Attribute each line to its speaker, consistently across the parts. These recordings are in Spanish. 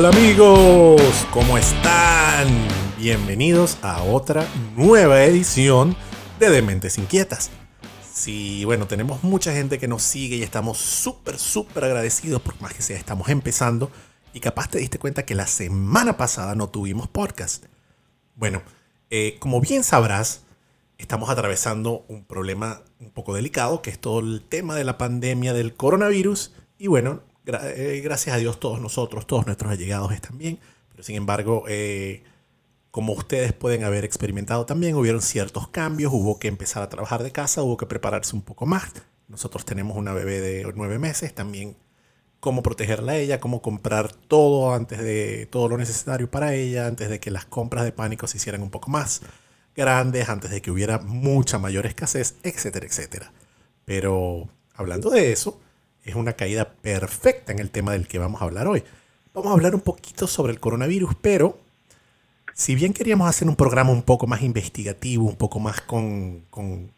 Speaker 1: Hola amigos, ¿cómo están? Bienvenidos a otra nueva edición de Dementes Inquietas. Sí, bueno, tenemos mucha gente que nos sigue y estamos súper, súper agradecidos, por más que sea, estamos empezando. Y capaz te diste cuenta que la semana pasada no tuvimos podcast. Bueno, eh, como bien sabrás, estamos atravesando un problema un poco delicado, que es todo el tema de la pandemia del coronavirus. Y bueno, eh, gracias a Dios todos nosotros, todos nuestros allegados están bien. Pero sin embargo, eh, como ustedes pueden haber experimentado también, hubieron ciertos cambios, hubo que empezar a trabajar de casa, hubo que prepararse un poco más. Nosotros tenemos una bebé de nueve meses, también cómo protegerla a ella, cómo comprar todo antes de todo lo necesario para ella, antes de que las compras de pánico se hicieran un poco más grandes, antes de que hubiera mucha mayor escasez, etcétera, etcétera. Pero hablando de eso, es una caída perfecta en el tema del que vamos a hablar hoy. Vamos a hablar un poquito sobre el coronavirus, pero si bien queríamos hacer un programa un poco más investigativo, un poco más con, con,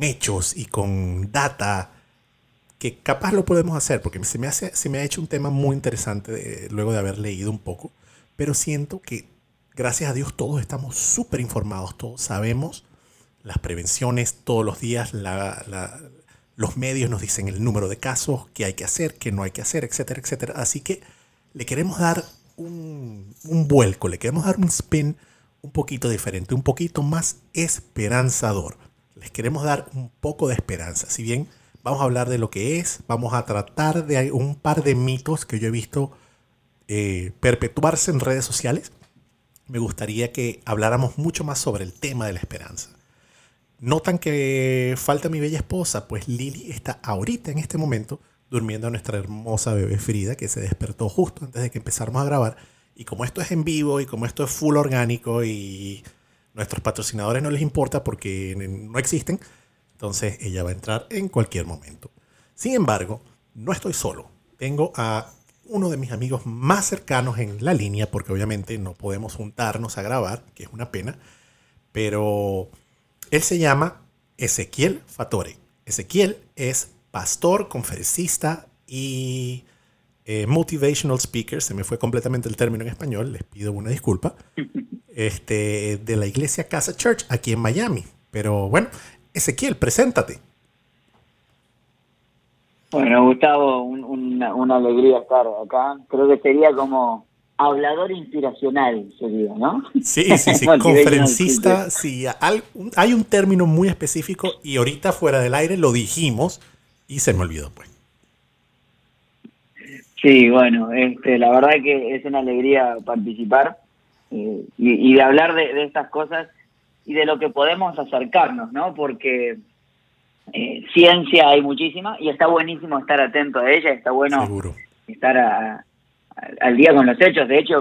Speaker 1: hechos y con data, que capaz lo podemos hacer, porque se me, hace, se me ha hecho un tema muy interesante luego de haber leído un poco, pero siento que gracias a Dios todos estamos súper informados, todos sabemos las prevenciones todos los días, los medios nos dicen el número de casos, qué hay que hacer, qué no hay que hacer, etcétera, etcétera. Así que le queremos dar un, vuelco, le queremos dar un spin un poquito diferente, un poquito más esperanzador. Les queremos dar un poco de esperanza. Si bien vamos a hablar de lo que es, vamos a tratar de un par de mitos que yo he visto eh, perpetuarse en redes sociales me gustaría que habláramos mucho más sobre el tema de la esperanza. Notan que falta mi bella esposa, pues Lili está ahorita en este momento durmiendo a nuestra hermosa bebé Frida, que se despertó justo antes de que empezáramos a grabar. Y como esto es en vivo y como esto es full orgánico y nuestros patrocinadores no les importa porque no existen, entonces ella va a entrar en cualquier momento. Sin embargo, no estoy solo. Tengo a uno de mis amigos más cercanos en la línea, porque obviamente no podemos juntarnos a grabar, que es una pena, pero él se llama Ezequiel Fatore. Ezequiel es pastor, conferencista y eh, motivational speaker, se me fue completamente el término en español, les pido una disculpa, este, de la iglesia Casa Church aquí en Miami. Pero bueno, Ezequiel, preséntate.
Speaker 2: Bueno, Gustavo, una, alegría estar acá. Creo que sería como hablador inspiracional, sería, ¿no?
Speaker 1: Sí, sí, sí, conferencista, sí. Hay un término muy específico y ahorita fuera del aire lo dijimos y se me olvidó, pues.
Speaker 2: Sí, bueno, este, la verdad que es una alegría participar eh, y, de hablar de, de estas cosas y de lo que podemos acercarnos, ¿no? Porque eh, ciencia hay muchísima y está buenísimo estar atento a ella, está bueno estar al día con los hechos. De hecho,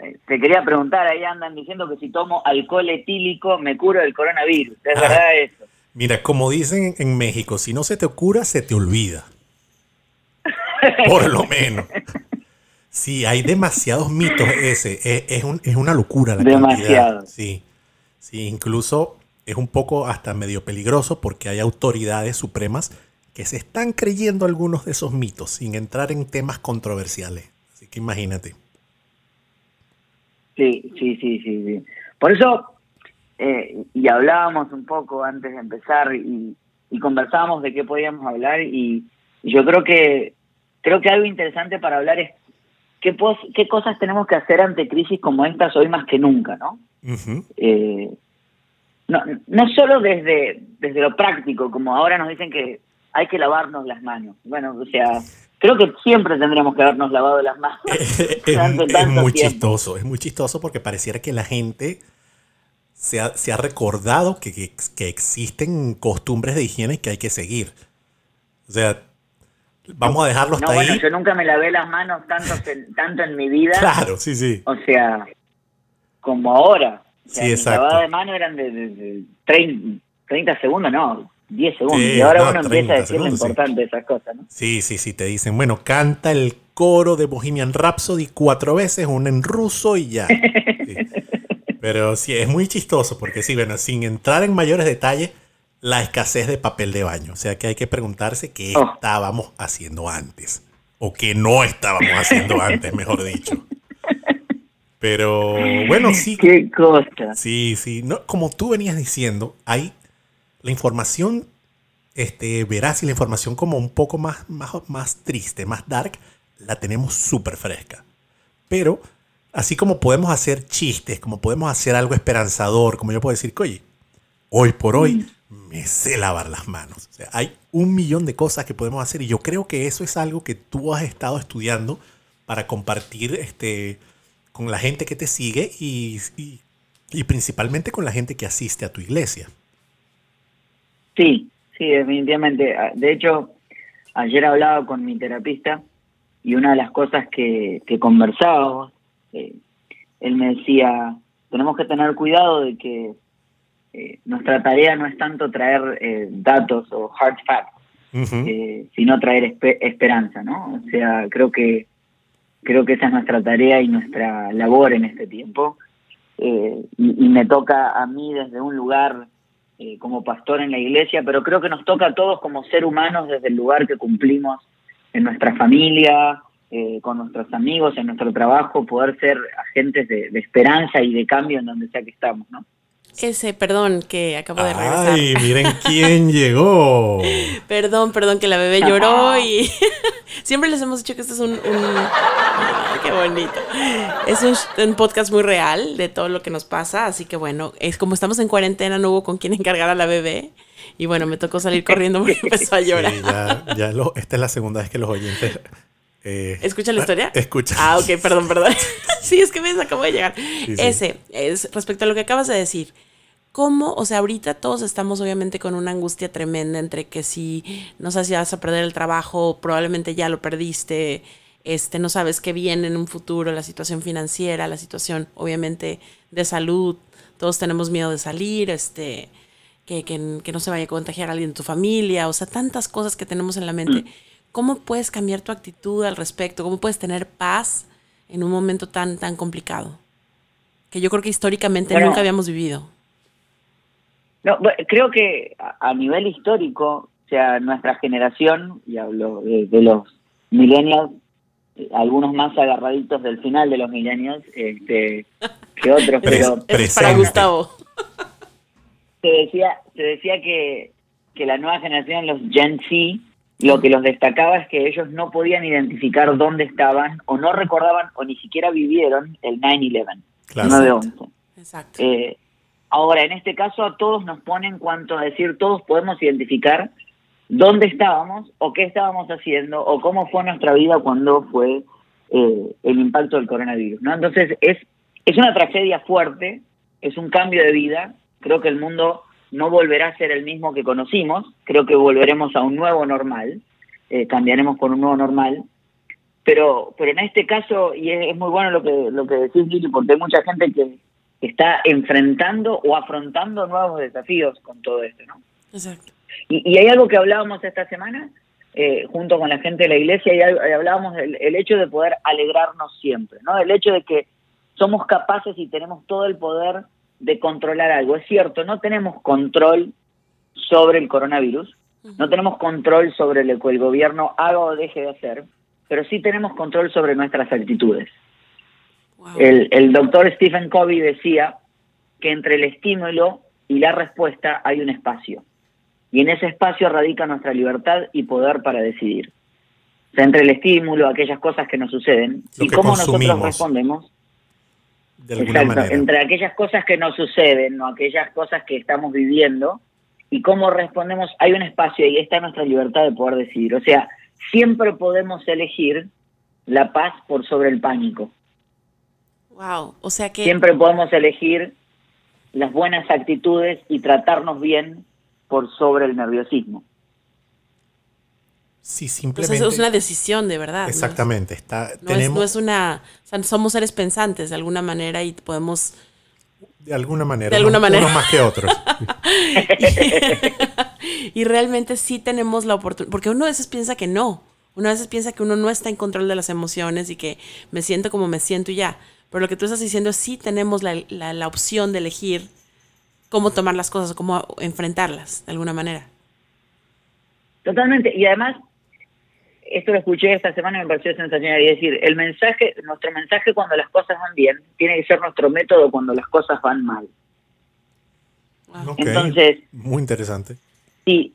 Speaker 2: eh, te quería preguntar, ahí andan diciendo que si tomo alcohol etílico me curo del coronavirus. ¿Es verdad eso?
Speaker 1: Mira, como dicen en México, si no se te cura, se te olvida. Por lo menos. Sí, hay demasiados mitos ese. Es, es una locura la Demasiado. Sí, sí, incluso es un poco hasta medio peligroso porque hay autoridades supremas que se están creyendo algunos de esos mitos sin entrar en temas controversiales. Así que imagínate.
Speaker 2: Sí, sí, sí, sí. sí. Por eso, eh, y hablábamos un poco antes de empezar y, conversábamos de qué podíamos hablar y, yo creo que creo que algo interesante para hablar es qué, qué cosas tenemos que hacer ante crisis como estas hoy más que nunca, ¿no? no, no solo desde, desde lo práctico, como ahora nos dicen que hay que lavarnos las manos. Bueno, o sea, creo que siempre tendríamos que habernos lavado las manos.
Speaker 1: es, muy chistoso, es muy chistoso porque pareciera que la gente se ha, se ha recordado que, que, existen costumbres de higiene que hay que seguir. O sea, vamos a dejarlos no,
Speaker 2: bueno, Yo nunca me lavé las manos tanto, tanto en mi vida.
Speaker 1: Claro, sí, sí.
Speaker 2: O sea, como ahora sí, exacto. de mano eran de, 30, segundos, no, 10 segundos. y ahora uno empieza a decir lo importante de esas cosas, ¿no?
Speaker 1: Sí, sí, sí, te dicen, bueno, canta el coro de Bohemian Rhapsody cuatro veces, uno en ruso y ya. Pero sí, es muy chistoso porque sí, bueno, sin entrar en mayores detalles, la escasez de papel de baño. O sea que hay que preguntarse qué oh. estábamos haciendo antes. O qué no estábamos haciendo antes, mejor dicho. Pero bueno, sí.
Speaker 2: Qué cosa.
Speaker 1: Sí, sí. No, como tú venías diciendo, hay la información este, veraz y la información como un poco más, más, más triste, más dark, la tenemos súper fresca. Pero así como podemos hacer chistes, como podemos hacer algo esperanzador, como yo puedo decir, oye, hoy por hoy me sé lavar las manos. O sea, hay un millón de cosas que podemos hacer y yo creo que eso es algo que tú has estado estudiando para compartir este, con la gente que te sigue y, y principalmente con la gente que asiste a tu iglesia.
Speaker 2: Sí, Sí, definitivamente. Ah, de hecho, ayer hablaba con mi terapista y una de las cosas que, que conversábamos, eh, él me decía, tenemos que tener cuidado de que eh, nuestra tarea no es tanto traer eh, datos o hard facts, sino traer esperanza, ¿no? O sea, creo que creo que esa es nuestra tarea y nuestra labor en este tiempo. y, me toca a mí desde un lugar eh, como pastor en la iglesia, pero creo que nos toca a todos como ser humanos desde el lugar que cumplimos en nuestra familia, eh, con nuestros amigos, en nuestro trabajo, poder ser agentes de, de esperanza y de cambio en donde sea que estamos, ¿no?
Speaker 3: Ese, perdón, que acabo de regresar.
Speaker 1: Ay, miren quién llegó.
Speaker 3: perdón, perdón, que la bebé lloró y siempre les hemos dicho que este es un... qué bonito. Es un, podcast muy real de todo lo que nos pasa, así que bueno, es como estamos en cuarentena, no hubo con quién encargar a la bebé. Y bueno, me tocó salir corriendo porque empezó a llorar.
Speaker 1: ya, ya lo, esta es la segunda vez que los oyentes
Speaker 3: eh, ¿Escucha la historia?
Speaker 1: Escucha.
Speaker 3: Ah, ok, perdón, perdón. sí, es que me acabo de llegar. Ese, es respecto a lo que acabas de decir. ¿Cómo? O sea, ahorita todos estamos obviamente con una angustia tremenda entre que si no sabes si vas a perder el trabajo, probablemente ya lo perdiste, este, no sabes qué viene en un futuro, la situación financiera, la situación obviamente de salud, todos tenemos miedo de salir, este, que, que, que no se vaya a contagiar a alguien de tu familia, o sea, tantas cosas que tenemos en la mente. ¿Cómo puedes cambiar tu actitud al respecto? ¿Cómo puedes tener paz en un momento tan, tan complicado? Que yo creo que históricamente nunca habíamos vivido.
Speaker 2: No, creo que a nivel histórico, o sea, nuestra generación, y hablo de, los millennials, algunos más agarraditos del final de los millennials este, que otros, pero...
Speaker 3: Es para Gustavo.
Speaker 2: Se decía, se decía que, que la nueva generación, los Gen Z, lo que los destacaba es que ellos no podían identificar dónde estaban o no recordaban o ni siquiera vivieron el 9-11, claro. 9-11. Exacto. Eh, ahora, en este caso a todos nos pone en cuanto a decir, todos podemos identificar dónde estábamos o qué estábamos haciendo o cómo fue nuestra vida cuando fue eh, el impacto del coronavirus. ¿no? Entonces, es, es una tragedia fuerte, es un cambio de vida, creo que el mundo no volverá a ser el mismo que conocimos, creo que volveremos a un nuevo normal, eh, cambiaremos por un nuevo normal, pero pero en este caso, y es, muy bueno lo que, lo que decís, Lili, porque hay mucha gente que está enfrentando o afrontando nuevos desafíos con todo esto, ¿no? Exacto. Y, hay algo que hablábamos esta semana, eh, junto con la gente de la iglesia, y hablábamos del el hecho de poder alegrarnos siempre, ¿no? El hecho de que somos capaces y tenemos todo el poder de controlar algo. Es cierto, no tenemos control sobre el coronavirus, no tenemos control sobre lo que el gobierno haga o deje de hacer, pero sí tenemos control sobre nuestras actitudes. El, el doctor Stephen Covey decía que entre el estímulo y la respuesta hay un espacio. Y en ese espacio radica nuestra libertad y poder para decidir. O sea, entre el estímulo, aquellas cosas que nos suceden, y cómo nosotros respondemos, Exacto, entre aquellas cosas que nos suceden o aquellas cosas que estamos viviendo y cómo respondemos, hay un espacio y está nuestra libertad de poder decidir. O sea, siempre podemos elegir la paz por sobre el pánico.
Speaker 3: Wow, o sea que...
Speaker 2: Siempre podemos elegir las buenas actitudes y tratarnos bien por sobre el nerviosismo.
Speaker 1: Sí, simplemente.
Speaker 3: es una decisión de verdad.
Speaker 1: Exactamente.
Speaker 3: ¿no?
Speaker 1: Está,
Speaker 3: no, tenemos, es, una. somos seres pensantes de alguna manera y podemos.
Speaker 1: De alguna manera.
Speaker 3: De alguna manera.
Speaker 1: Unos más que otros.
Speaker 3: y, realmente sí tenemos la oportunidad. Porque uno a veces piensa que no. Uno a veces piensa que uno no está en control de las emociones y que me siento como me siento y ya. Pero lo que tú estás diciendo es sí tenemos la, la, la opción de elegir cómo tomar las cosas, cómo enfrentarlas de alguna manera.
Speaker 2: Totalmente. Y además, esto lo escuché esta semana y me pareció sensacional. Y decir, el mensaje, nuestro mensaje cuando las cosas van bien, tiene que ser nuestro método cuando las cosas van mal.
Speaker 1: Entonces, muy interesante.
Speaker 2: Si,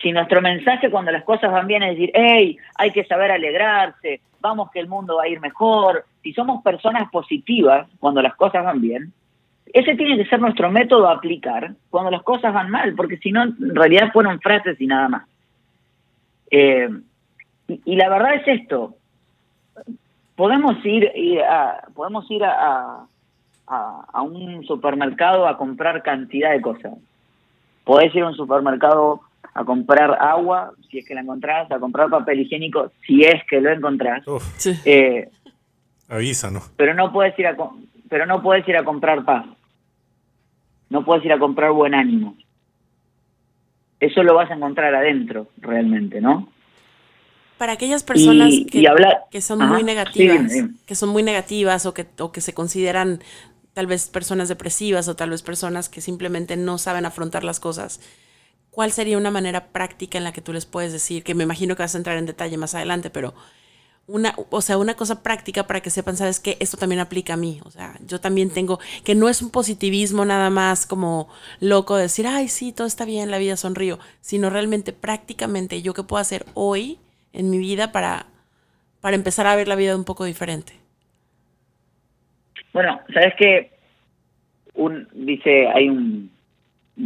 Speaker 2: si nuestro mensaje cuando las cosas van bien es decir, hey, hay que saber alegrarse, vamos que el mundo va a ir mejor, si somos personas positivas cuando las cosas van bien, ese tiene que ser nuestro método a aplicar cuando las cosas van mal, porque si no, en realidad fueron frases y nada más. Eh, y, la verdad es esto, podemos ir, a, podemos ir a, a, un supermercado a comprar cantidad de cosas. Podés ir a un supermercado a comprar agua, si es que la encontrás, a comprar papel higiénico, si es que lo encontrás.
Speaker 1: Eh, Avísanos.
Speaker 2: Pero no puedes ir a pero no puedes ir a comprar paz. No puedes ir a comprar buen ánimo. Eso lo vas a encontrar adentro, realmente, ¿no?
Speaker 3: Para aquellas personas que, que, son muy negativas, que son muy negativas o que, o que se consideran tal vez personas depresivas o tal vez personas que simplemente no saben afrontar las cosas, ¿cuál sería una manera práctica en la que tú les puedes decir, que me imagino que vas a entrar en detalle más adelante, pero una, o sea, una cosa práctica para que sepan, sabes que esto también aplica a mí, o sea, yo también tengo, que no es un positivismo nada más como loco de decir, ay, sí, todo está bien, la vida sonrío, sino realmente prácticamente yo qué puedo hacer hoy en mi vida para, para empezar a ver la vida un poco diferente.
Speaker 2: Bueno, sabes que un, dice, hay un,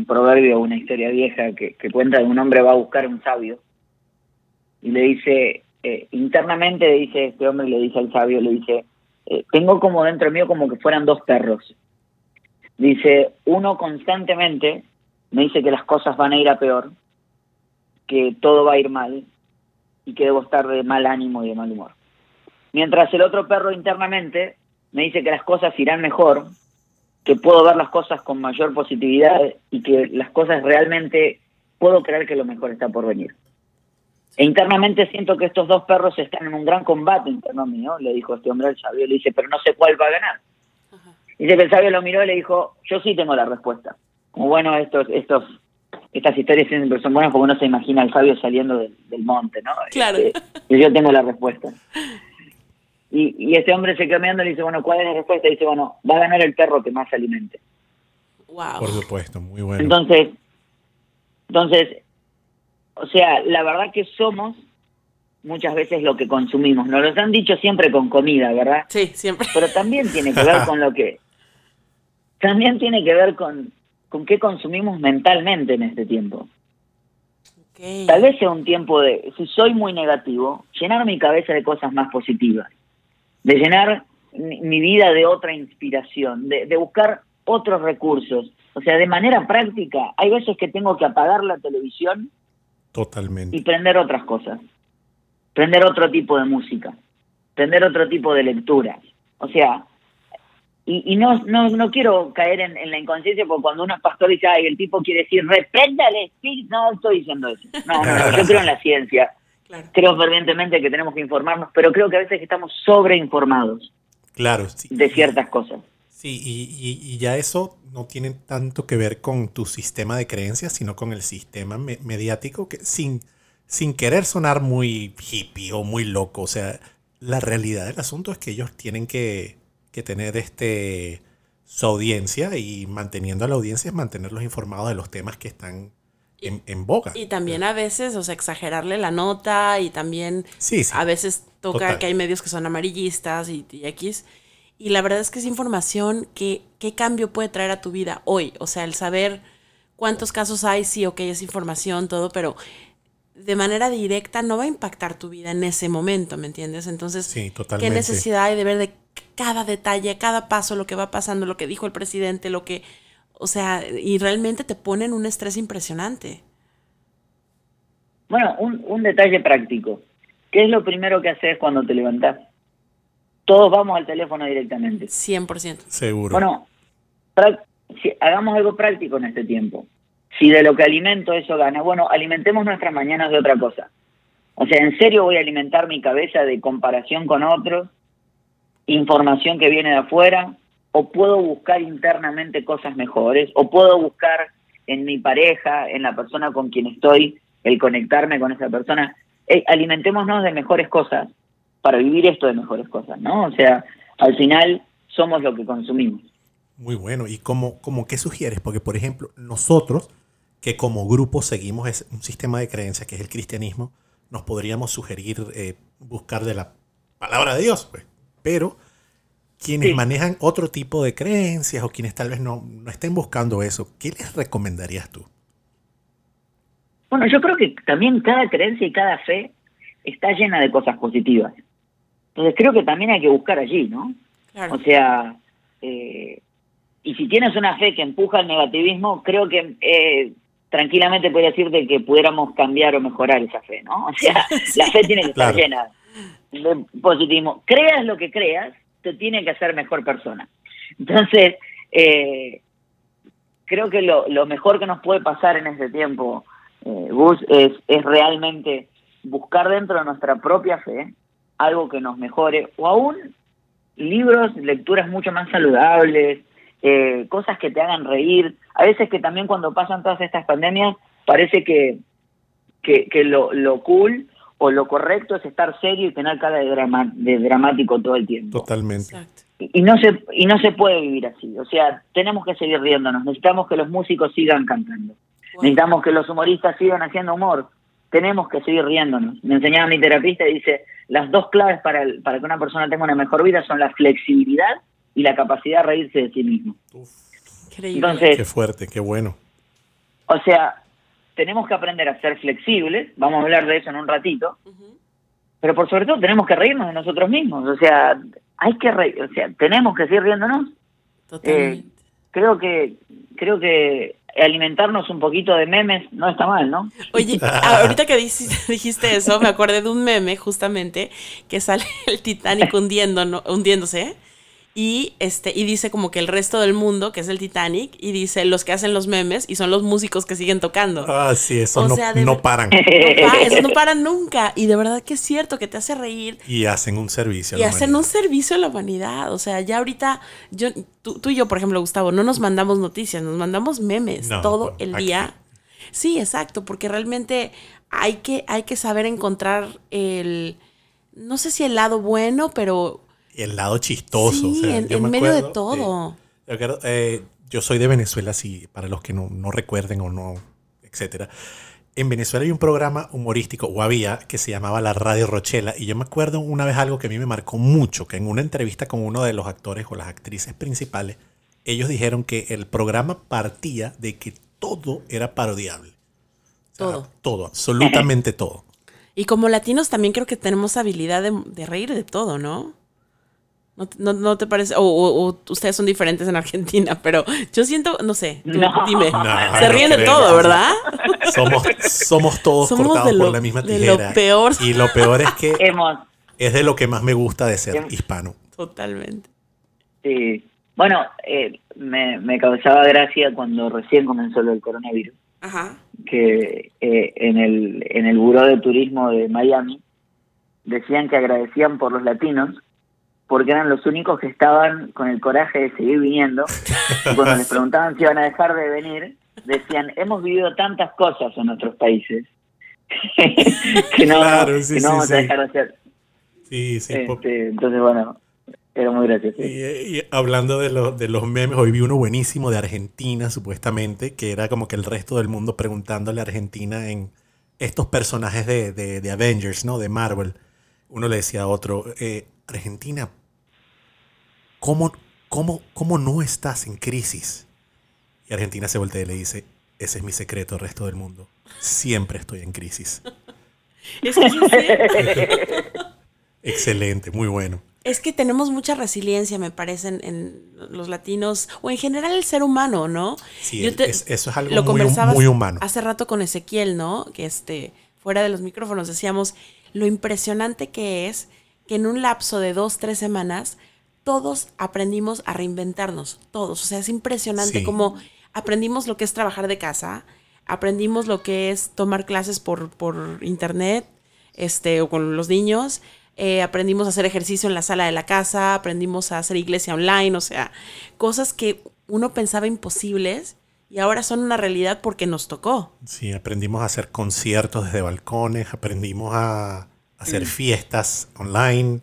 Speaker 2: proverbio, una historia vieja que, que cuenta de un hombre va a buscar un sabio y le dice, eh, internamente dice este hombre, le dice al sabio, le dice, eh, tengo como dentro mío como que fueran dos perros. Dice, uno constantemente me dice que las cosas van a ir a peor, que todo va a ir mal y que debo estar de mal ánimo y de mal humor. Mientras el otro perro internamente me dice que las cosas irán mejor, que puedo ver las cosas con mayor positividad y que las cosas realmente puedo creer que lo mejor está por venir. E internamente siento que estos dos perros están en un gran combate interno mío, le dijo este hombre al sabio, le dice, pero no sé cuál va a ganar. Dice que el sabio lo miró y le dijo, yo sí tengo la respuesta. Como bueno, estos, estos, estas historias siempre son buenas porque uno se imagina al sabio saliendo del, monte, ¿no?
Speaker 3: Claro.
Speaker 2: Este, y yo tengo la respuesta. Y, este hombre se quedó mirando y le dice, bueno, ¿cuál es la respuesta? Y dice, bueno, va a ganar el perro que más alimente.
Speaker 3: Wow.
Speaker 1: Por supuesto, muy bueno.
Speaker 2: Entonces, entonces, o sea, la verdad que somos muchas veces lo que consumimos. Nos lo han dicho siempre con comida, ¿verdad?
Speaker 3: Sí, siempre.
Speaker 2: Pero también tiene que ver con lo que... También tiene que ver con, con qué consumimos mentalmente en este tiempo. Tal vez sea un tiempo de, si soy muy negativo, llenar mi cabeza de cosas más positivas de llenar mi vida de otra inspiración, de, buscar otros recursos. O sea, de manera práctica, hay veces que tengo que apagar la televisión
Speaker 1: Totalmente.
Speaker 2: y prender otras cosas, prender otro tipo de música, prender otro tipo de lectura. O sea, y, no, no, no quiero caer en, la inconsciencia porque cuando uno es pastor dice, ay, el tipo quiere decir, reprenda el espíritu, no estoy diciendo eso. No, no, yo creo en la ciencia. Creo fervientemente que tenemos que informarnos, pero creo que a veces estamos sobreinformados.
Speaker 1: Claro,
Speaker 2: De ciertas cosas.
Speaker 1: Sí, y, ya eso no tiene tanto que ver con tu sistema de creencias, sino con el sistema mediático que sin, sin querer sonar muy hippie o muy loco, o sea, la realidad del asunto es que ellos tienen que, que tener este su audiencia y manteniendo a la audiencia es mantenerlos informados de los temas que están en, boca.
Speaker 3: Y también a veces, o sea, exagerarle la nota y también a veces toca que hay medios que son amarillistas y, X. Y la verdad es que es información que, ¿qué cambio puede traer a tu vida hoy? O sea, el saber cuántos casos hay, sí, ok, es información, todo, pero de manera directa no va a impactar tu vida en ese momento, ¿me entiendes? Entonces, ¿qué necesidad hay de ver de cada detalle, cada paso, lo que va pasando, lo que dijo el presidente, lo que o sea, y realmente te ponen un estrés impresionante.
Speaker 2: Bueno, un, un detalle práctico. ¿Qué es lo primero que haces cuando te levantás? Todos vamos al teléfono directamente.
Speaker 3: 100%.
Speaker 1: Seguro.
Speaker 2: Bueno, si, hagamos algo práctico en este tiempo. Si de lo que alimento eso gana, bueno, alimentemos nuestras mañanas de otra cosa. O sea, ¿en serio voy a alimentar mi cabeza de comparación con otros? Información que viene de afuera, o puedo buscar internamente cosas mejores, o puedo buscar en mi pareja, en la persona con quien estoy, el conectarme con esa persona. alimentémonos de mejores cosas para vivir esto de mejores cosas, ¿no? O sea, al final somos lo que consumimos.
Speaker 1: Muy bueno. ¿Y cómo, cómo qué sugieres? Porque, por ejemplo, nosotros, que como grupo seguimos un sistema de creencias que es el cristianismo, nos podríamos sugerir eh, buscar de la palabra de Dios, pues. Pero quienes manejan otro tipo de creencias o quienes tal vez no, no estén buscando eso, ¿qué les recomendarías tú?
Speaker 2: Bueno, yo creo que también cada creencia y cada fe está llena de cosas positivas. Entonces creo que también hay que buscar allí, ¿no? O sea, eh, y si tienes una fe que empuja el negativismo, creo que eh, tranquilamente podría decirte que pudiéramos cambiar o mejorar esa fe, ¿no? O sea, la fe tiene que estar llena positivismo. Creas lo que creas, te tiene que hacer mejor persona. Entonces, eh, creo que lo, lo, mejor que nos puede pasar en este tiempo, eh, Gus, es, es realmente buscar dentro de nuestra propia fe algo que nos mejore, o aún libros, lecturas mucho más saludables, eh, cosas que te hagan reír. A veces que también cuando pasan todas estas pandemias parece que, que, lo, lo cool o lo correcto es estar serio y tener cara de, drama, de dramático todo el tiempo.
Speaker 1: Totalmente.
Speaker 2: Y, no se, y no se puede vivir así. O sea, tenemos que seguir riéndonos. Necesitamos que los músicos sigan cantando. Necesitamos que los humoristas sigan haciendo humor. Tenemos que seguir riéndonos. Me enseñaba mi terapista y dice, las dos claves para, para que una persona tenga una mejor vida son la flexibilidad y la capacidad de reírse de sí mismo.
Speaker 1: Entonces, qué fuerte, qué bueno.
Speaker 2: O sea, tenemos que aprender a ser flexibles, vamos a hablar de eso en un ratito, pero por sobre todo tenemos que reírnos de nosotros mismos, o sea, hay que reír, o sea, tenemos que seguir riéndonos.
Speaker 3: Totalmente.
Speaker 2: Eh, creo que creo que alimentarnos un poquito de memes no está mal, ¿no?
Speaker 3: Oye, ahorita que dijiste eso, me acordé de un meme justamente que sale el Titanic hundiendo, hundiéndose y este y dice como que el resto del mundo que es el Titanic y dice los que hacen los memes y son los músicos que siguen tocando.
Speaker 1: Ah sí eso no, no, paran.
Speaker 3: eso no paran nunca. Y de verdad que es cierto que te hace reír.
Speaker 1: Y hacen un servicio
Speaker 3: a y hacen un servicio a la humanidad. O sea ya ahorita yo tú, y yo por ejemplo Gustavo no nos mandamos noticias nos mandamos memes todo el día. Sí exacto porque realmente hay que hay que saber encontrar el no sé si el lado bueno pero
Speaker 1: el lado chistoso.
Speaker 3: en, medio de todo.
Speaker 1: Eh, yo, soy de Venezuela, sí, para los que no, recuerden o no, etcétera. En Venezuela hay un programa humorístico, o había, que se llamaba La Radio Rochela. Y yo me acuerdo una vez algo que a mí me marcó mucho, que en una entrevista con uno de los actores o las actrices principales, ellos dijeron que el programa partía de que todo era parodiable.
Speaker 3: todo.
Speaker 1: Todo, absolutamente todo.
Speaker 3: Y como latinos también creo que tenemos habilidad de, de reír de todo, ¿no? ¿No, no, te parece? O, ustedes son diferentes en Argentina, pero yo siento, no sé, dime. se ríen de todo, ¿verdad?
Speaker 1: Somos, somos todos cortados por la misma tijera.
Speaker 3: lo peor.
Speaker 1: Y lo peor es que es de lo que más me gusta de ser hispano.
Speaker 3: Totalmente.
Speaker 2: Sí. Bueno, eh, me, me causaba gracia cuando recién comenzó lo del coronavirus.
Speaker 3: Ajá.
Speaker 2: Que eh, en, el, en el Buró de Turismo de Miami decían que agradecían por los latinos porque eran los únicos que estaban con el coraje de seguir viniendo. Y cuando les preguntaban si iban a dejar de venir, decían, hemos vivido tantas cosas en otros países que no, vamos a dejar de hacer.
Speaker 1: Sí, sí.
Speaker 2: Este, entonces, bueno, era muy gracioso.
Speaker 1: Y, hablando de, de los memes, hoy vi uno buenísimo de Argentina, supuestamente, que era como que el resto del mundo preguntándole a Argentina en estos personajes de, de, Avengers, ¿no? De Marvel. Uno le decía a otro, eh, Argentina, ¿cómo, cómo, ¿cómo no estás en crisis? Y Argentina se voltea y le dice, ese es mi secreto el resto del mundo. Siempre estoy en crisis. Excelente, muy bueno.
Speaker 3: Es que tenemos mucha resiliencia, me parece, en, los latinos o en general el ser humano, ¿no?
Speaker 1: Sí, eso es algo muy, muy, humano.
Speaker 3: Hace rato con Ezequiel, ¿no? Que este, fuera de los micrófonos decíamos lo impresionante que es que en un lapso de dos, tres semanas, todos aprendimos a reinventarnos, todos. O sea, es impresionante como aprendimos lo que es trabajar de casa, aprendimos lo que es tomar clases por, por internet, este, o con los niños, eh, aprendimos a hacer ejercicio en la sala de la casa, aprendimos a hacer iglesia online, o sea, cosas que uno pensaba imposibles y ahora son una realidad porque nos tocó.
Speaker 1: Sí, aprendimos a hacer conciertos desde balcones, aprendimos a hacer mm. fiestas online.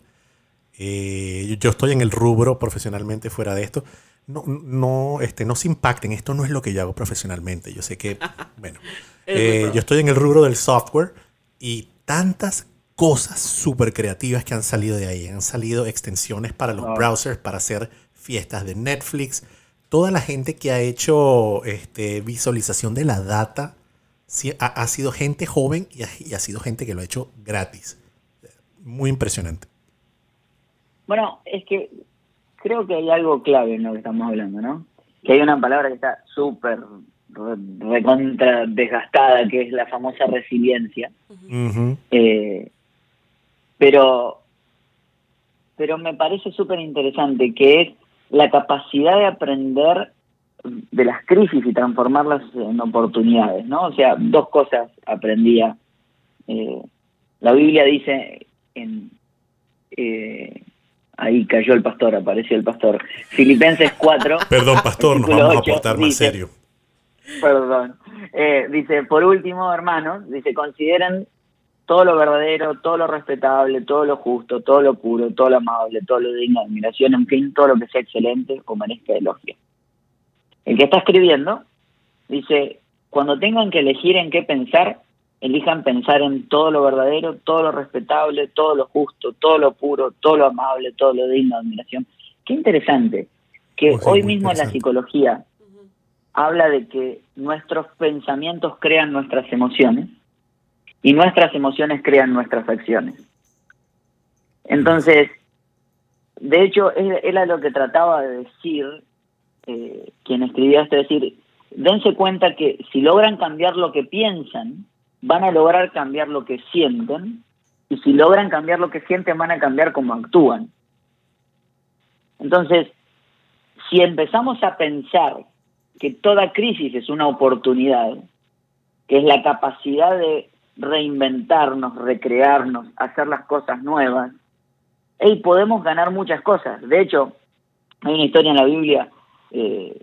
Speaker 1: Eh, yo estoy en el rubro profesionalmente fuera de esto. No, no, este, no se impacten, esto no es lo que yo hago profesionalmente. Yo sé que, bueno, eh, yo estoy en el rubro del software y tantas cosas súper creativas que han salido de ahí. Han salido extensiones para los browsers, para hacer fiestas de Netflix, toda la gente que ha hecho este, visualización de la data ha, sido gente joven y ha, sido gente que lo ha hecho gratis. Muy impresionante.
Speaker 2: Bueno, es que creo que hay algo clave en lo que estamos hablando, ¿no? Que hay una palabra que está súper recontra desgastada, que es la famosa resiliencia. Eh, pero, pero me parece súper interesante que es la capacidad de aprender de las crisis y transformarlas en oportunidades, ¿no? O sea, dos cosas aprendía. Eh, la Biblia dice en... Eh, ahí cayó el pastor, apareció el pastor. Filipenses 4.
Speaker 1: Perdón, pastor, nos vamos a portar más serio.
Speaker 2: Perdón. Eh, dice, por último, hermanos, dice, consideren todo lo verdadero, todo lo respetable, todo lo justo, todo lo puro, todo lo amable, todo lo digno de admiración, en fin, todo lo que sea excelente o merezca elogio. El que está escribiendo dice, cuando tengan que elegir en qué pensar, elijan pensar en todo lo verdadero, todo lo respetable, todo lo justo, todo lo puro, todo lo amable, todo lo digno de admiración. Qué interesante que pues hoy mismo la psicología habla de que nuestros pensamientos crean nuestras emociones y nuestras emociones crean nuestras acciones. Entonces, de hecho, era lo que trataba de decir eh, quien escribía esto, es decir, dense cuenta que si logran cambiar lo que piensan, van a lograr cambiar lo que sienten, y si logran cambiar lo que sienten, van a cambiar cómo actúan. Entonces, si empezamos a pensar que toda crisis es una oportunidad, que es la capacidad de reinventarnos, recrearnos, hacer las cosas nuevas, y podemos ganar muchas cosas. De hecho, hay una historia en la Biblia eh,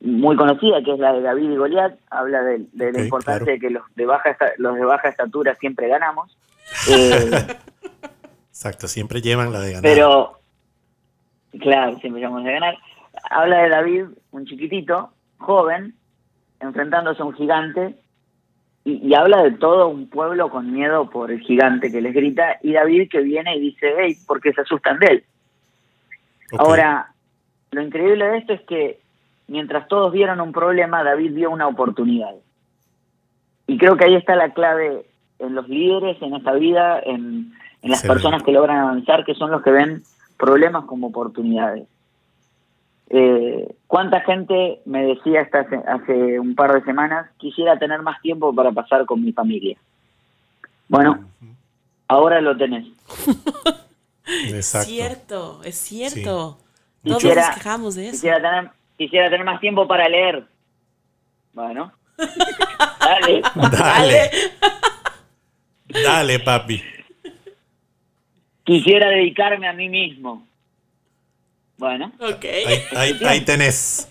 Speaker 2: muy conocida que es la de David y Goliat, habla de, la importancia de que los de baja los de baja estatura siempre ganamos.
Speaker 1: Eh, Exacto, siempre llevan la de ganar.
Speaker 2: Pero, claro, siempre llevamos de ganar. Habla de David, un chiquitito, joven, enfrentándose a un gigante y, habla de todo un pueblo con miedo por el gigante que les grita y David que viene y dice, hey, ¿por qué se asustan de él? Ahora, lo increíble de esto es que mientras todos vieron un problema, David vio una oportunidad. Y creo que ahí está la clave en los líderes, en esta vida, en, en las personas que logran avanzar, que son los que ven problemas como oportunidades. Eh, ¿Cuánta gente me decía hasta hace, un par de semanas, quisiera tener más tiempo para pasar con mi familia? Bueno, ahora lo tenés.
Speaker 3: Es cierto, es cierto. No nos quejamos de eso.
Speaker 2: Quisiera tener, quisiera tener más tiempo para leer. Bueno.
Speaker 1: Dale. Dale. Dale, papi.
Speaker 2: Quisiera dedicarme a mí mismo. Bueno.
Speaker 1: Ahí, tenés.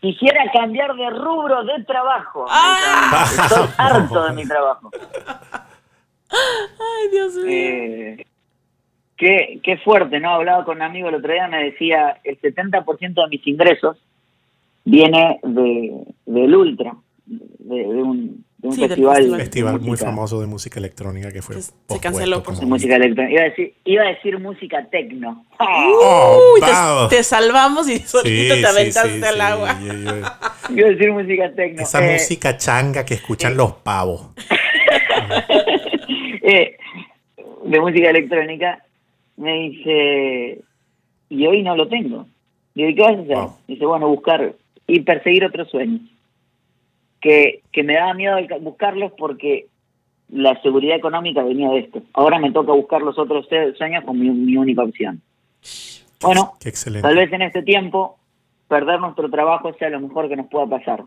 Speaker 2: Quisiera cambiar de rubro de trabajo. ¡Ah! Estoy harto de mi trabajo.
Speaker 3: Ay, Dios mío.
Speaker 2: Eh, qué, qué fuerte, ¿no? Hablaba con un amigo el otro día, me decía, el 70% de mis ingresos viene de, del Ultra, de un, un festival,
Speaker 1: festival. muy famoso de música electrónica que fue
Speaker 3: se canceló por
Speaker 2: música electrónica. Iba a decir iba a decir música tecno.
Speaker 3: Te, salvamos y solito te aventaste al agua.
Speaker 2: iba a decir música tecno.
Speaker 1: Esa eh, música changa que escuchan eh, los pavos.
Speaker 2: Eh, de música electrónica me dice y hoy no lo tengo digo ¿qué vas a hacer? dice bueno buscar y perseguir otros sueños que, me daba miedo buscarlos porque la seguridad económica venía de esto. Ahora me toca buscar los otros sueños con mi, única opción. Bueno, tal vez en este tiempo perder nuestro trabajo sea lo mejor que nos pueda pasar,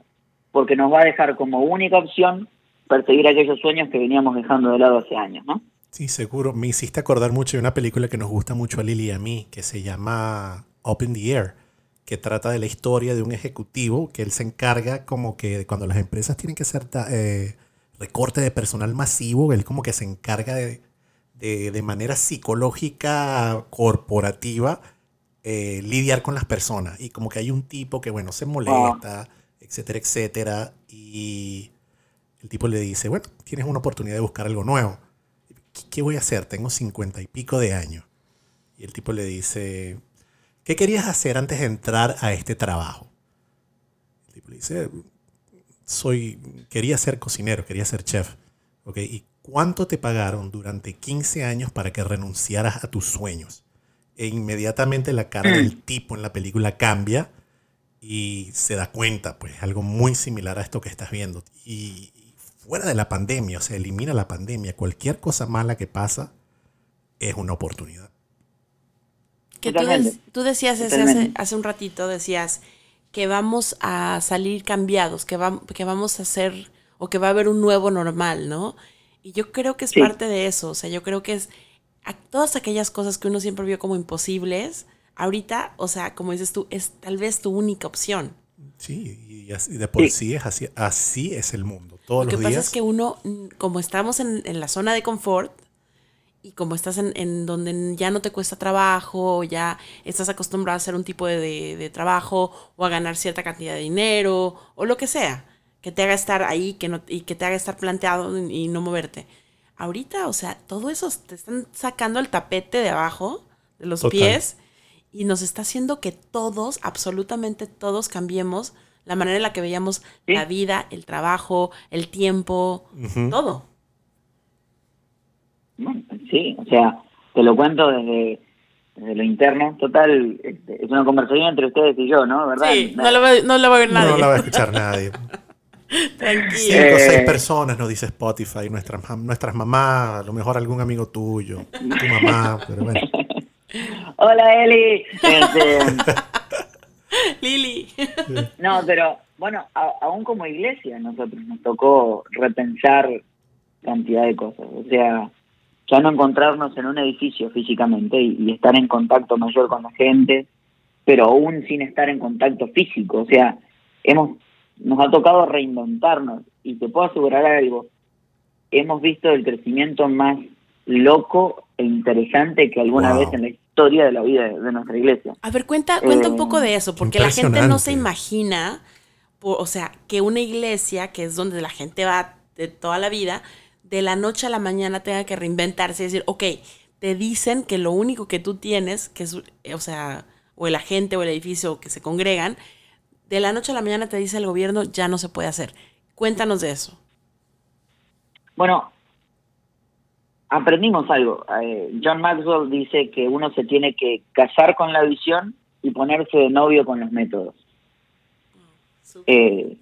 Speaker 2: porque nos va a dejar como única opción perseguir aquellos sueños que veníamos dejando de lado hace años, ¿no?
Speaker 1: Sí, seguro. Me hiciste acordar mucho de una película que nos gusta mucho a Lili y a mí, que se llama Open the Air, que trata de la historia de un ejecutivo que él se encarga como que cuando las empresas tienen que hacer eh, recorte de personal masivo, él como que se encarga de, de, manera psicológica corporativa eh, lidiar con las personas. Y como que hay un tipo que, bueno, se molesta, etcétera, etcétera. Y el tipo le dice, bueno, tienes una oportunidad de buscar algo nuevo. ¿Qué voy a hacer? Tengo cincuenta y pico de años. Y el tipo le dice, ¿qué querías hacer antes de entrar a este trabajo? El tipo le dice, soy, quería ser cocinero, quería ser chef. Okay, ¿Y cuánto te pagaron durante 15 años para que renunciaras a tus sueños? E inmediatamente la cara del tipo en la película cambia y se da cuenta, pues, algo muy similar a esto que estás viendo. Y, fuera de la pandemia, o sea, elimina la pandemia, cualquier cosa mala que pasa es una oportunidad.
Speaker 3: Que tú, decías hace, un ratito, decías que vamos a salir cambiados, que, que vamos a hacer o que va a haber un nuevo normal, ¿no? Y yo creo que es parte de eso, o sea, yo creo que es todas aquellas cosas que uno siempre vio como imposibles, ahorita, o sea, como dices tú, es tal vez tu única opción.
Speaker 1: Sí, y, de por sí, es así, así es el mundo. Todos
Speaker 3: Lo
Speaker 1: que
Speaker 3: pasa es que uno, como estamos en, la zona de confort, y como estás en, donde ya no te cuesta trabajo, ya estás acostumbrado a hacer un tipo de, trabajo o a ganar cierta cantidad de dinero o lo que sea, que te haga estar ahí que no, y que te haga estar planteado y no moverte. Ahorita, o sea, todo eso te están sacando el tapete de abajo, de los pies, y nos está haciendo que todos, absolutamente todos, cambiemos la manera en la que veíamos la vida, el trabajo, el tiempo, todo.
Speaker 2: Sí, o sea, te lo cuento desde, lo interno. Total, este, es una conversación entre ustedes y yo, ¿no? ¿Verdad?
Speaker 3: Sí, no, lo va, no va a ver nadie.
Speaker 1: No lo va a escuchar nadie. Tranquilo. Cinco o seis eh, personas, nos dice Spotify, nuestras, nuestras mamás, a lo mejor algún amigo tuyo, tu mamá, pero bueno.
Speaker 2: Hola Eli. Este,
Speaker 3: Lili.
Speaker 2: No, pero bueno, aún como iglesia nosotros nos tocó repensar cantidad de cosas. O sea, ya no encontrarnos en un edificio físicamente y, estar en contacto mayor con la gente, pero aún sin estar en contacto físico. O sea, hemos nos ha tocado reinventarnos y te puedo asegurar algo, hemos visto el crecimiento más loco e interesante que alguna vez en la historia de la vida de, nuestra iglesia.
Speaker 3: A ver, cuenta, cuenta un poco de eso, porque la gente no se imagina, o sea, que una iglesia, que es donde la gente va de toda la vida, de la noche a la mañana tenga que reinventarse y decir, ok, te dicen que lo único que tú tienes, que es, o sea, o la gente o el edificio que se congregan, de la noche a la mañana te dice el gobierno ya no se puede hacer. Cuéntanos de eso.
Speaker 2: Bueno, aprendimos algo. Eh, John Maxwell dice que uno se tiene que casar con la visión y ponerse de novio con los métodos. Eh,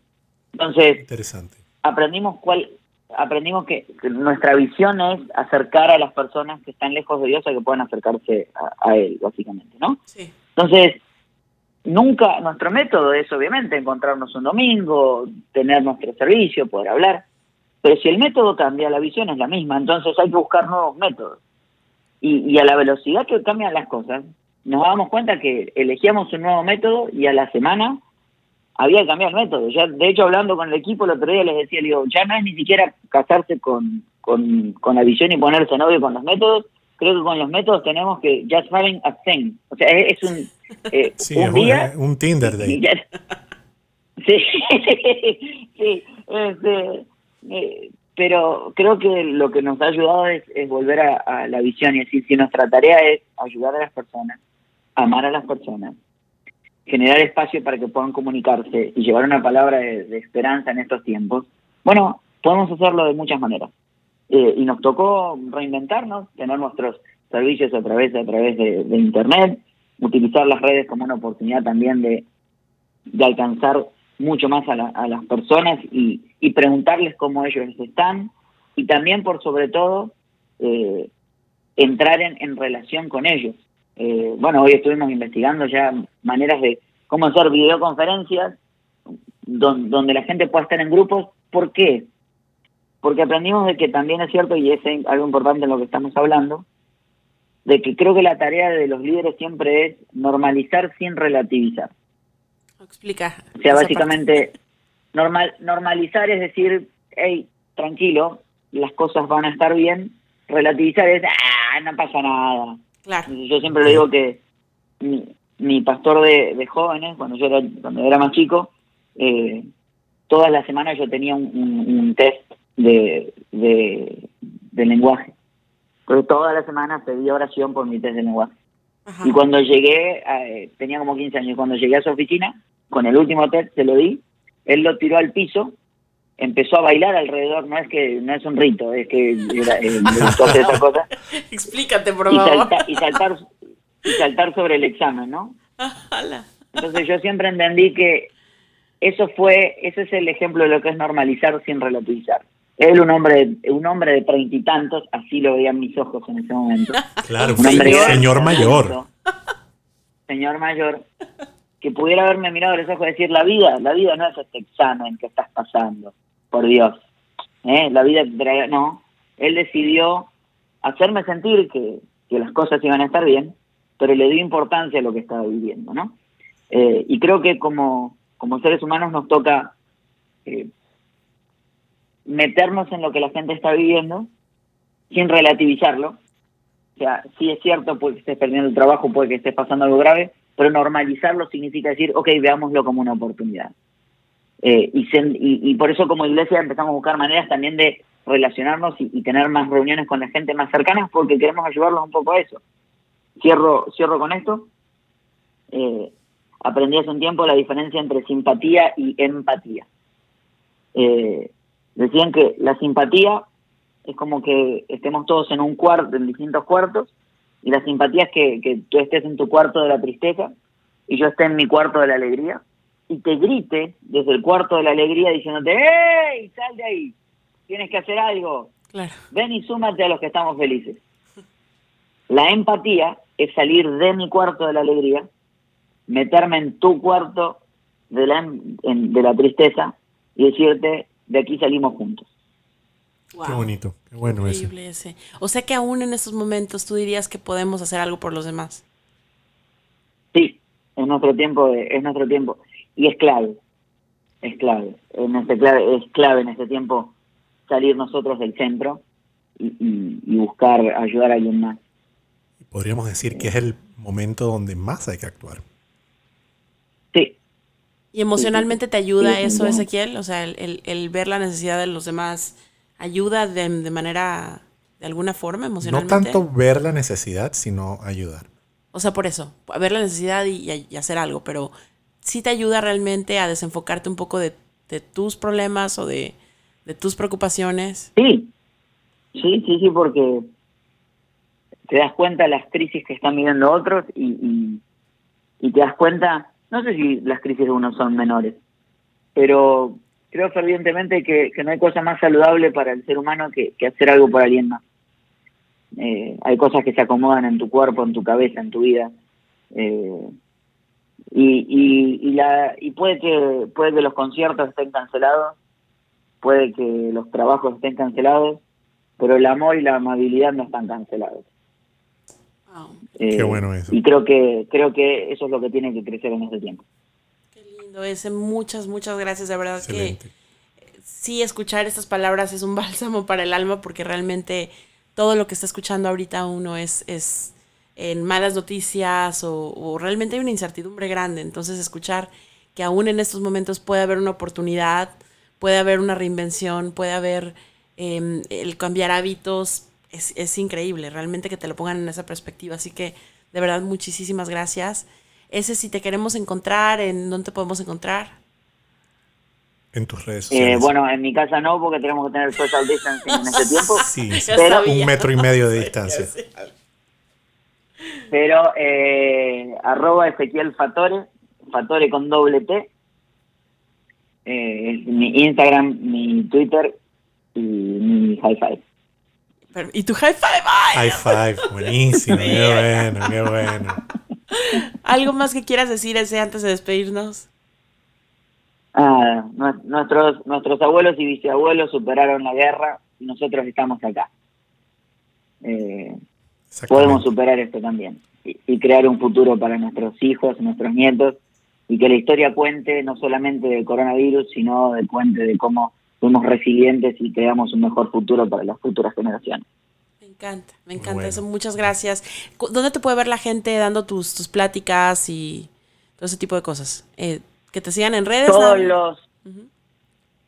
Speaker 2: entonces,
Speaker 1: Interesante.
Speaker 2: aprendimos cuál aprendimos que, nuestra visión es acercar a las personas que están lejos de Dios a que puedan acercarse a, a Él, básicamente, ¿no?
Speaker 3: Sí.
Speaker 2: Entonces, Nunca, nuestro método es obviamente encontrarnos un domingo, tener nuestro servicio, poder hablar, pero si el método cambia, la visión es la misma, entonces hay que buscar nuevos métodos. Y, a la velocidad que cambian las cosas, nos damos cuenta que elegíamos un nuevo método y a la semana había que cambiar el método. Ya, de hecho, hablando con el equipo el otro día les decía, digo, ya no es ni siquiera casarse con, con, con la visión y ponerse novio con los métodos, creo que con los métodos tenemos que just having a thing. O sea, es, un,
Speaker 1: eh, un, día, un, Tinder de
Speaker 2: Sí, sí, este, eh, pero creo que lo que nos ha ayudado es, volver a, la visión y decir, si nuestra tarea es ayudar a las personas, amar a las personas, generar espacio para que puedan comunicarse y llevar una palabra de esperanza en estos tiempos, bueno, podemos hacerlo de muchas maneras. Eh, y nos tocó reinventarnos, tener nuestros servicios a través, a través de, Internet, utilizar las redes como una oportunidad también de, de alcanzar mucho más a, las personas y, y, preguntarles cómo ellos están y también por sobre todo eh, entrar en, en, relación con ellos. Eh, bueno, hoy estuvimos investigando ya maneras de cómo hacer videoconferencias donde, donde la gente pueda estar en grupos. ¿Por qué? porque aprendimos de que también es cierto, y es algo importante en lo que estamos hablando, de que creo que la tarea de los líderes siempre es normalizar sin relativizar.
Speaker 3: Explica.
Speaker 2: O sea, básicamente, normal, normalizar es decir, hey, tranquilo, las cosas van a estar bien. Relativizar es, ah, no pasa nada.
Speaker 3: Claro.
Speaker 2: Yo siempre le digo que mi, mi pastor de, jóvenes, cuando yo era, cuando era más chico, eh, todas las semanas yo tenía un, test de, de, lenguaje. Pero todas las semanas pedía oración por mi test de lenguaje. Y cuando llegué, eh, tenía como 15 años, cuando llegué a su oficina, con el último test se lo di, él lo tiró al piso, empezó a bailar alrededor, no es que no es un rito, es que era, eh, esa cosa.
Speaker 3: Explícate, por favor.
Speaker 2: Y, saltar, y saltar sobre el examen, ¿no? Entonces yo siempre entendí que eso fue, ese es el ejemplo de lo que es normalizar sin relativizar. Él, un hombre, un hombre de treinta y tantos, así lo veían mis ojos en ese momento.
Speaker 1: Claro, un señor, mayor.
Speaker 2: Señor mayor, que pudiera haberme mirado a los ojos y decir, la vida, la vida no es este examen que estás pasando, por Dios. ¿Eh? La vida, no. Él decidió hacerme sentir que, que las cosas iban a estar bien, pero le dio importancia a lo que estaba viviendo, ¿no? Eh, y creo que como, como seres humanos nos toca eh, meternos en lo que la gente está viviendo sin relativizarlo. O sea, sí es cierto, puede que estés perdiendo el trabajo, puede que estés pasando algo grave, pero normalizarlo significa decir, ok, veámoslo como una oportunidad. Eh, y, y, por eso como iglesia empezamos a buscar maneras también de relacionarnos y, tener más reuniones con la gente más cercana porque queremos ayudarlos un poco a eso. Cierro, cierro con esto. Eh, aprendí hace un tiempo la diferencia entre simpatía y empatía. Eh, Decían que la simpatía es como que estemos todos en un cuarto, en distintos cuartos, y la simpatía es que, que tú estés en tu cuarto de la tristeza y yo esté en mi cuarto de la alegría, y te grite desde el cuarto de la alegría diciéndote, ¡Ey! ¡Sal de ahí! Tienes que hacer algo. Ven y súmate a los que estamos felices. La empatía es salir de mi cuarto de la alegría, meterme en tu cuarto de la, de la tristeza y decirte, de aquí salimos juntos.
Speaker 1: Qué bonito, qué bueno
Speaker 3: ese. O sea que aún en estos momentos tú dirías que podemos hacer algo por los demás.
Speaker 2: Sí, es nuestro tiempo, es nuestro tiempo. Y es clave, es clave. En este clave es clave en este tiempo salir nosotros del centro y, buscar ayudar a alguien más.
Speaker 1: Podríamos decir que es el momento donde más hay que actuar.
Speaker 2: Sí,
Speaker 3: ¿Y emocionalmente te ayuda eso, Ezequiel? O sea, el, ver la necesidad de los demás, ¿ayuda de, manera, de alguna forma emocionalmente?
Speaker 1: No tanto ver la necesidad, sino ayudar.
Speaker 3: O sea, por eso, ver la necesidad y, hacer algo, pero sí te ayuda realmente a desenfocarte un poco de, tus problemas o de, tus preocupaciones.
Speaker 2: Sí, sí, sí, sí, porque te das cuenta de las crisis que están viviendo otros y, y te das cuenta no sé si las crisis de uno son menores, pero creo fervientemente que, no hay cosa más saludable para el ser humano que, hacer algo por alguien más. Eh, hay cosas que se acomodan en tu cuerpo, en tu cabeza, en tu vida. Eh, y, y, la, y puede que puede que los conciertos estén cancelados, puede que los trabajos estén cancelados, pero el amor y la amabilidad no están cancelados.
Speaker 1: Qué eh, bueno eso.
Speaker 2: Y creo que, creo que eso es lo que tiene que crecer en este tiempo.
Speaker 3: Lindo ese. Muchas, muchas gracias. De verdad que sí, escuchar estas palabras es un bálsamo para el alma porque realmente todo lo que está escuchando ahorita uno es, es en malas noticias o, realmente hay una incertidumbre grande. Entonces escuchar que aún en estos momentos puede haber una oportunidad, puede haber una reinvención, puede haber em, el cambiar hábitos, es, es, increíble, realmente que te lo pongan en esa perspectiva. Así que, de verdad, muchísimas gracias. Ese, si te queremos encontrar, ¿en dónde te podemos encontrar?
Speaker 1: En tus redes
Speaker 2: eh, sociales. bueno, en mi casa no, porque tenemos que tener social distancing en este tiempo.
Speaker 1: Sí, pero, un metro y medio de distancia.
Speaker 2: Pero eh, arroba Ezequiel Fatore, Fatore con doble T. Eh, mi Instagram, mi Twitter y mi high five.
Speaker 3: ¿Y tu high five?
Speaker 1: High five, buenísimo, qué bueno, qué bueno.
Speaker 3: ¿Algo más que quieras decir ese antes de despedirnos?
Speaker 2: Ah, nuestros, nuestros abuelos y bisabuelos superaron la guerra y nosotros estamos acá. Eh, podemos superar esto también y, crear un futuro para nuestros hijos, nuestros nietos y que la historia cuente no solamente del coronavirus, sino de cuente de cómo fuimos resilientes y creamos un mejor futuro para las futuras generaciones.
Speaker 3: Me encanta, me encanta eso. Muchas gracias. ¿Dónde te puede ver la gente dando tus, tus pláticas y todo ese tipo de cosas? Eh, que te sigan en redes.
Speaker 2: Todos los,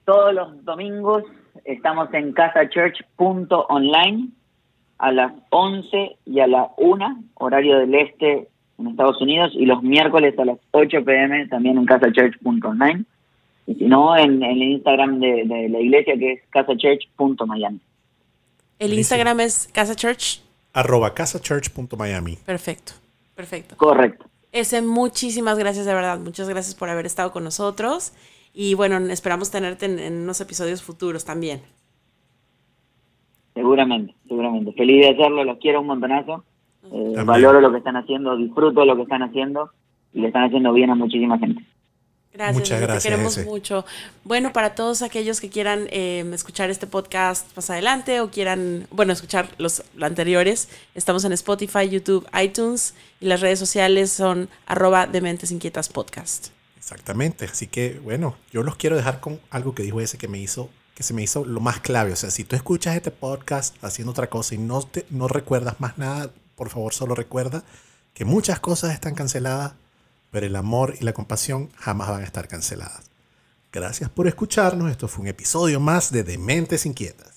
Speaker 2: todos los domingos estamos en casachurch.online a las 11 y a la 1, horario del este en Estados Unidos, y los miércoles a las 8 pm también en casachurch.online. Y si no, en, el Instagram de, la iglesia que es casachurch.miami.
Speaker 3: El Instagram es casachurch.
Speaker 1: Arroba casachurch.miami.
Speaker 3: Perfecto, perfecto.
Speaker 2: Correcto.
Speaker 3: Ese, muchísimas gracias de verdad. Muchas gracias por haber estado con nosotros. Y bueno, esperamos tenerte en, unos episodios futuros también.
Speaker 2: Seguramente, seguramente. Feliz de hacerlo, los quiero un montonazo. Eh, valoro lo que están haciendo, disfruto lo que están haciendo y le están haciendo bien a muchísima gente.
Speaker 3: Gracias, Muchas gracias, te queremos mucho. Bueno, para todos aquellos que quieran em, escuchar este podcast más adelante o quieran, bueno, escuchar los anteriores, estamos en Spotify, YouTube, iTunes y las redes sociales son arroba Dementes Inquietas Podcast.
Speaker 1: Exactamente, así que bueno, yo los quiero dejar con algo que dijo ese que me hizo, que se me hizo lo más clave. O sea, si tú escuchas este podcast haciendo otra cosa y no, te, no recuerdas más nada, por favor solo recuerda que muchas cosas están canceladas pero el amor y la compasión jamás van a estar canceladas. Gracias por escucharnos. Esto fue un episodio más de Dementes Inquietas.